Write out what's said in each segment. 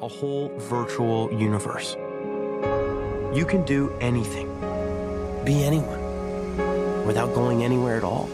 a whole virtual universe. You can do anything, be anyone, without going anywhere at all.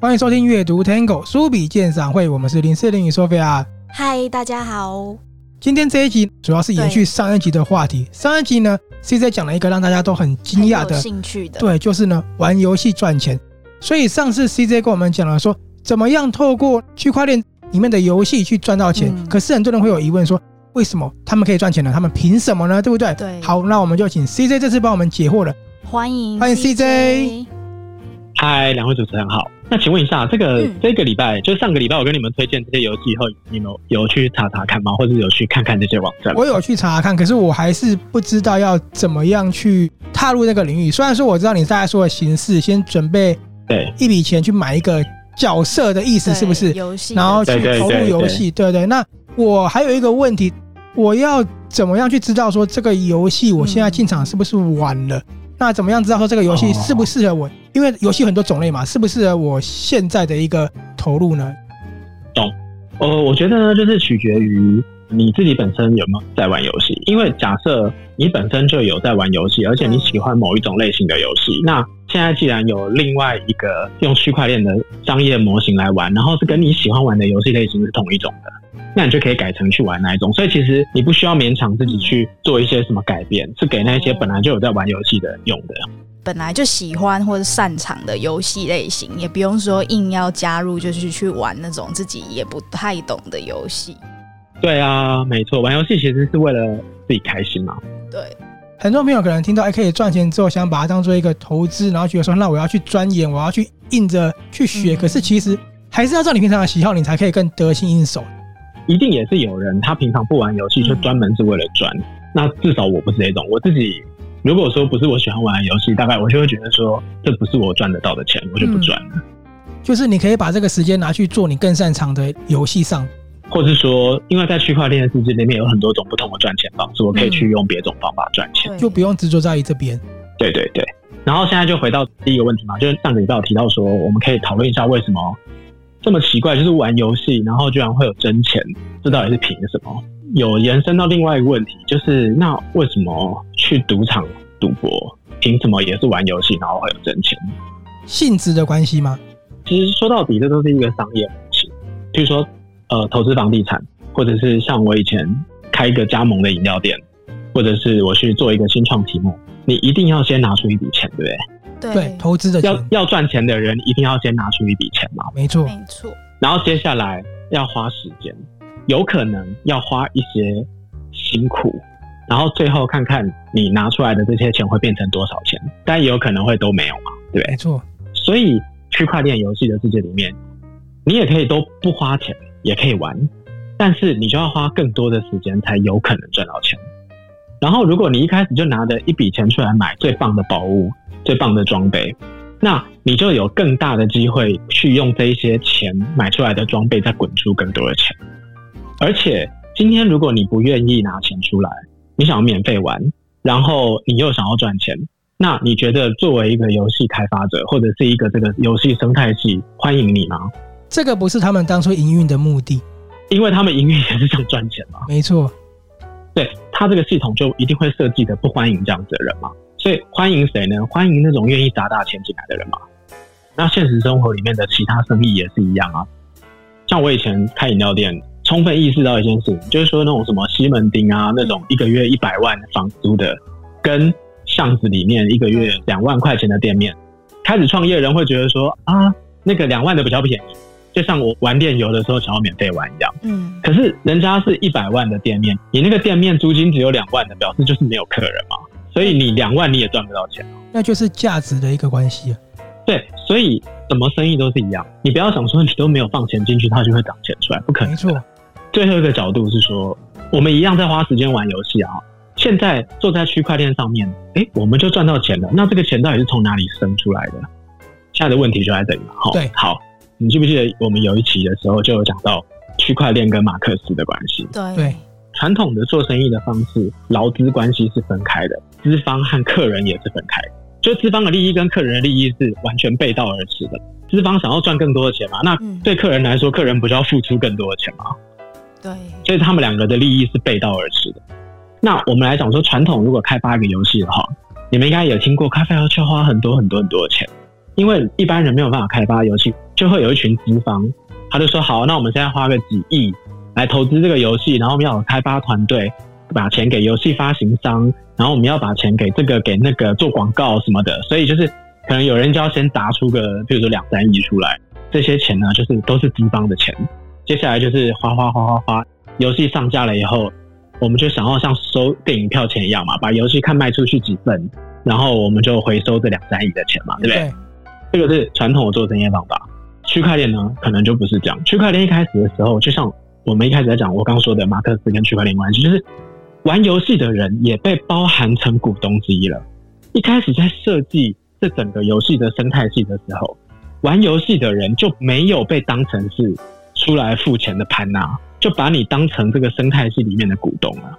欢迎收听阅读 Tango 书笔鉴赏会，我们是林思玲与 Sophia。嗨，大家好。 今天这一集主要是延续上一集的话题。上一集呢，CJ 讲了一个让大家都很惊讶的兴趣的，对，就是呢玩游戏赚钱。所以上次 CJ 跟我们讲了说，怎么样透过区块链里面的游戏去赚到钱。嗯。可是很多人会有疑问说，为什么他们可以赚钱呢？他们凭什么呢？对不对？对。好，那我们就请 CJ 这次帮我们解惑了。欢迎，欢迎 CJ。嗨，两位主持人好。那请问一下，这个、嗯、这个礼拜，就上个礼拜，我跟你们推荐这些游戏以后，你们有去查查看吗？或者有去看看这些网站？我有去查查看，可是我还是不知道要怎么样去踏入那个领域。虽然说我知道你大概说的形式，先准备对一笔钱去买一个角色的意思，是不是？游戏，然后去投入游戏，对，对对。那我还有一个问题，我要怎么样去知道说这个游戏我现在进场是不是晚了？嗯那怎么样知道说这个游戏适不适合我？因为游戏很多种类嘛，适不适合我现在的一个投入呢？懂，呃，我觉得呢，就是取决于你自己本身有没有在玩游戏。因为假设你本身就有在玩游戏，而且你喜欢某一种类型的游戏，那现在既然有另外一个用区块链的商业模型来玩，然后是跟你喜欢玩的游戏类型是同一种的。那你就可以改成去玩那一种，所以其实你不需要勉强自己去做一些什么改变，嗯、是给那些本来就有在玩游戏的人用的。本来就喜欢或者擅长的游戏类型，也不用说硬要加入，就是去玩那种自己也不太懂的游戏。对啊，没错，玩游戏其实是为了自己开心嘛。对，很多朋友可能听到哎可以赚钱之后，想把它当做一个投资，然后觉得说那我要去钻研，我要去硬着去学，嗯、可是其实还是要照你平常的喜好，你才可以更得心应手。一定也是有人，他平常不玩游戏，就专门是为了赚。嗯。那至少我不是这种，我自己如果说不是我喜欢玩游戏，大概我就会觉得说，这不是我赚得到的钱，我就不赚了。嗯。就是你可以把这个时间拿去做你更擅长的游戏上，或是说，因为在区块链的世界里面有很多种不同的赚钱方式，我可以去用别种方法赚钱，就不用执着在于这边。对对对。然后现在就回到第一个问题嘛，就是上个礼拜有提到说，我们可以讨论一下为什么。这么奇怪，就是玩游戏，然后居然会有真钱，这到底是凭什么？有延伸到另外一个问题，就是那为什么去赌场赌博，凭什么也是玩游戏，然后会有真钱？性质的关系吗？其实说到底，这都是一个商业模式。比如说，呃，投资房地产，或者是像我以前开一个加盟的饮料店，或者是我去做一个新创题目，你一定要先拿出一笔钱，对不对？对，投资的要要赚钱的人一定要先拿出一笔钱嘛，没错，没错。然后接下来要花时间，有可能要花一些辛苦，然后最后看看你拿出来的这些钱会变成多少钱，但也有可能会都没有嘛，对，没错。所以区块链游戏的世界里面，你也可以都不花钱，也可以玩，但是你就要花更多的时间才有可能赚到钱。然后如果你一开始就拿着一笔钱出来买最棒的宝物。最棒的装备，那你就有更大的机会去用这一些钱买出来的装备，再滚出更多的钱。而且今天如果你不愿意拿钱出来，你想要免费玩，然后你又想要赚钱，那你觉得作为一个游戏开发者或者是一个这个游戏生态系欢迎你吗？这个不是他们当初营运的目的，因为他们营运也是想赚钱嘛。没错，对，他这个系统就一定会设计的不欢迎这样子的人嘛。所以欢迎谁呢？欢迎那种愿意砸大钱进来的人嘛。那现实生活里面的其他生意也是一样啊。像我以前开饮料店，充分意识到一件事情，就是说那种什么西门町啊，那种一个月一百万房租的，跟巷子里面一个月两万块钱的店面，开始创业的人会觉得说啊，那个两万的比较便宜，就像我玩电游的时候想要免费玩一样。嗯。可是人家是一百万的店面，你那个店面租金只有两万的，表示就是没有客人嘛。所以你两万你也赚不到钱，那就是价值的一个关系啊。对，所以什么生意都是一样，你不要想说你都没有放钱进去，它就会涨钱出来，不可能。没错。最后一个角度是说，我们一样在花时间玩游戏啊。现在坐在区块链上面，哎，我们就赚到钱了。那这个钱到底是从哪里生出来的？现在的问题就在这里嘛。好，对，好，你记不记得我们有一期的时候就有讲到区块链跟马克思的关系？对。传统的做生意的方式，劳资关系是分开的，资方和客人也是分开的。就资方的利益跟客人的利益是完全背道而驰的。资方想要赚更多的钱嘛，那对客人来说，客人不就要付出更多的钱吗？对，所以他们两个的利益是背道而驰的。那我们来讲说，传统如果开发一个游戏的话，你们应该也听过，开发要去花很多很多很多的钱，因为一般人没有办法开发游戏，就会有一群资方，他就说好，那我们现在花个几亿来投资这个游戏，然后我们要开发团队，把钱给游戏发行商，然后我们要把钱给这个给那个做广告什么的，所以就是可能有人就要先砸出个，比如说两三亿出来，这些钱呢，就是都是资方的钱。接下来就是花花花花花，游戏上架了以后，我们就想要像收电影票钱一样嘛，把游戏看卖出去几份，然后我们就回收这两三亿的钱嘛，对不？对，这个是传统的做生意方法。区块链呢，可能就不是这样。区块链一开始的时候，就像我们一开始在讲，我刚说的马克思跟区块链关系，就是玩游戏的人也被包含成股东之一了。一开始在设计这整个游戏的生态系的时候，玩游戏的人就没有被当成是。出来付钱的潘娜，就把你当成这个生态系里面的股东了。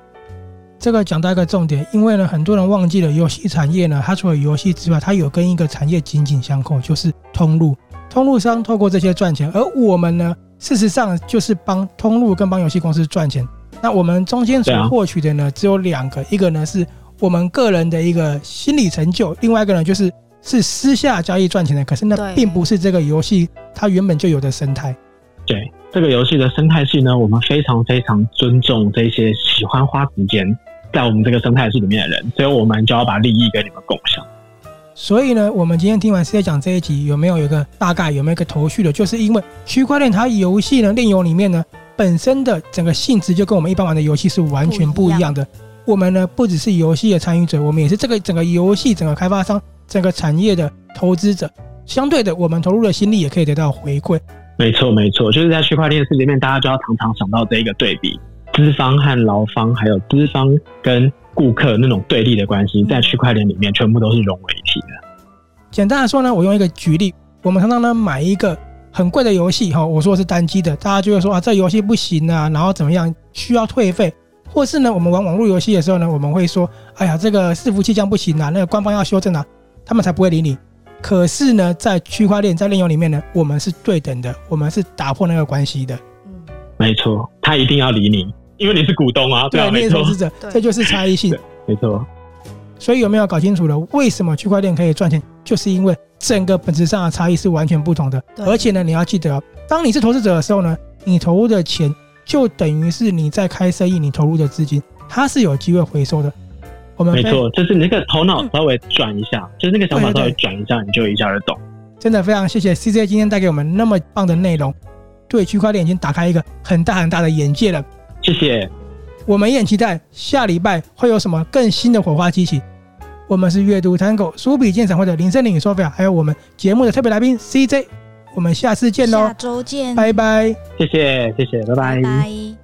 这个讲到一个重点，因为呢，很多人忘记了游戏产业呢，它除了游戏之外，它有跟一个产业紧紧相扣，就是通路。通路商透过这些赚钱，而我们呢，事实上就是帮通路跟帮游戏公司赚钱。那我们中间所获取的呢，只有两个，一个呢是我们个人的一个心理成就，另外一个呢就是是私下交易赚钱的。可是那并不是这个游戏它原本就有的生态。对这个游戏的生态系呢，我们非常非常尊重这些喜欢花时间在我们这个生态系里面的人，所以我们就要把利益跟你们共享。所以呢，我们今天听完 CJ 讲这一集，有没有一个大概，有没有一个头绪的？就是因为区块链它游戏呢，链游里面呢，本身的整个性质就跟我们一般玩的游戏是完全不一样的。我们呢，不只是游戏的参与者，我们也是这个整个游戏整个开发商、整个产业的投资者。相对的，我们投入的心力也可以得到回馈。没错，没错，就是在区块链世界里面，大家就要常常想到这一个对比：资方和劳方，还有资方跟顾客那种对立的关系，在区块链里面全部都是融为一体的。简单来说呢，我用一个举例，我们常常呢买一个很贵的游戏哈，我说是单机的，大家就会说啊，这游戏不行啊，然后怎么样需要退费，或是呢，我们玩网络游戏的时候呢，我们会说，哎呀，这个伺服器这样不行啊，那个官方要修正啊，他们才不会理你。可是呢，在区块链在链游里面呢，我们是对等的，我们是打破那个关系的。嗯，没错，他一定要理你，因为你是股东啊，对啊，你是投资者，这就是差异性。没错。所以有没有搞清楚了？为什么区块链可以赚钱？就是因为整个本质上的差异是完全不同的。而且呢，你要记得，当你是投资者的时候呢，你投入的钱就等于是你在开生意，你投入的资金，它是有机会回收的。我们没错，就是你那个头脑稍微转一下，嗯、就是那个想法稍微转一下，对对对，你就一下就懂。真的非常谢谢 CJ 今天带给我们那么棒的内容，对区块链已经打开一个很大很大的眼界了。谢谢。我们也很期待下礼拜会有什么更新的火花激起。我们是阅读 Tango 书笔鉴赏会的林森林与 Sophia，还有我们节目的特别来宾 CJ。我们下次见喽，下周见，拜拜。谢谢谢谢，拜拜。拜拜。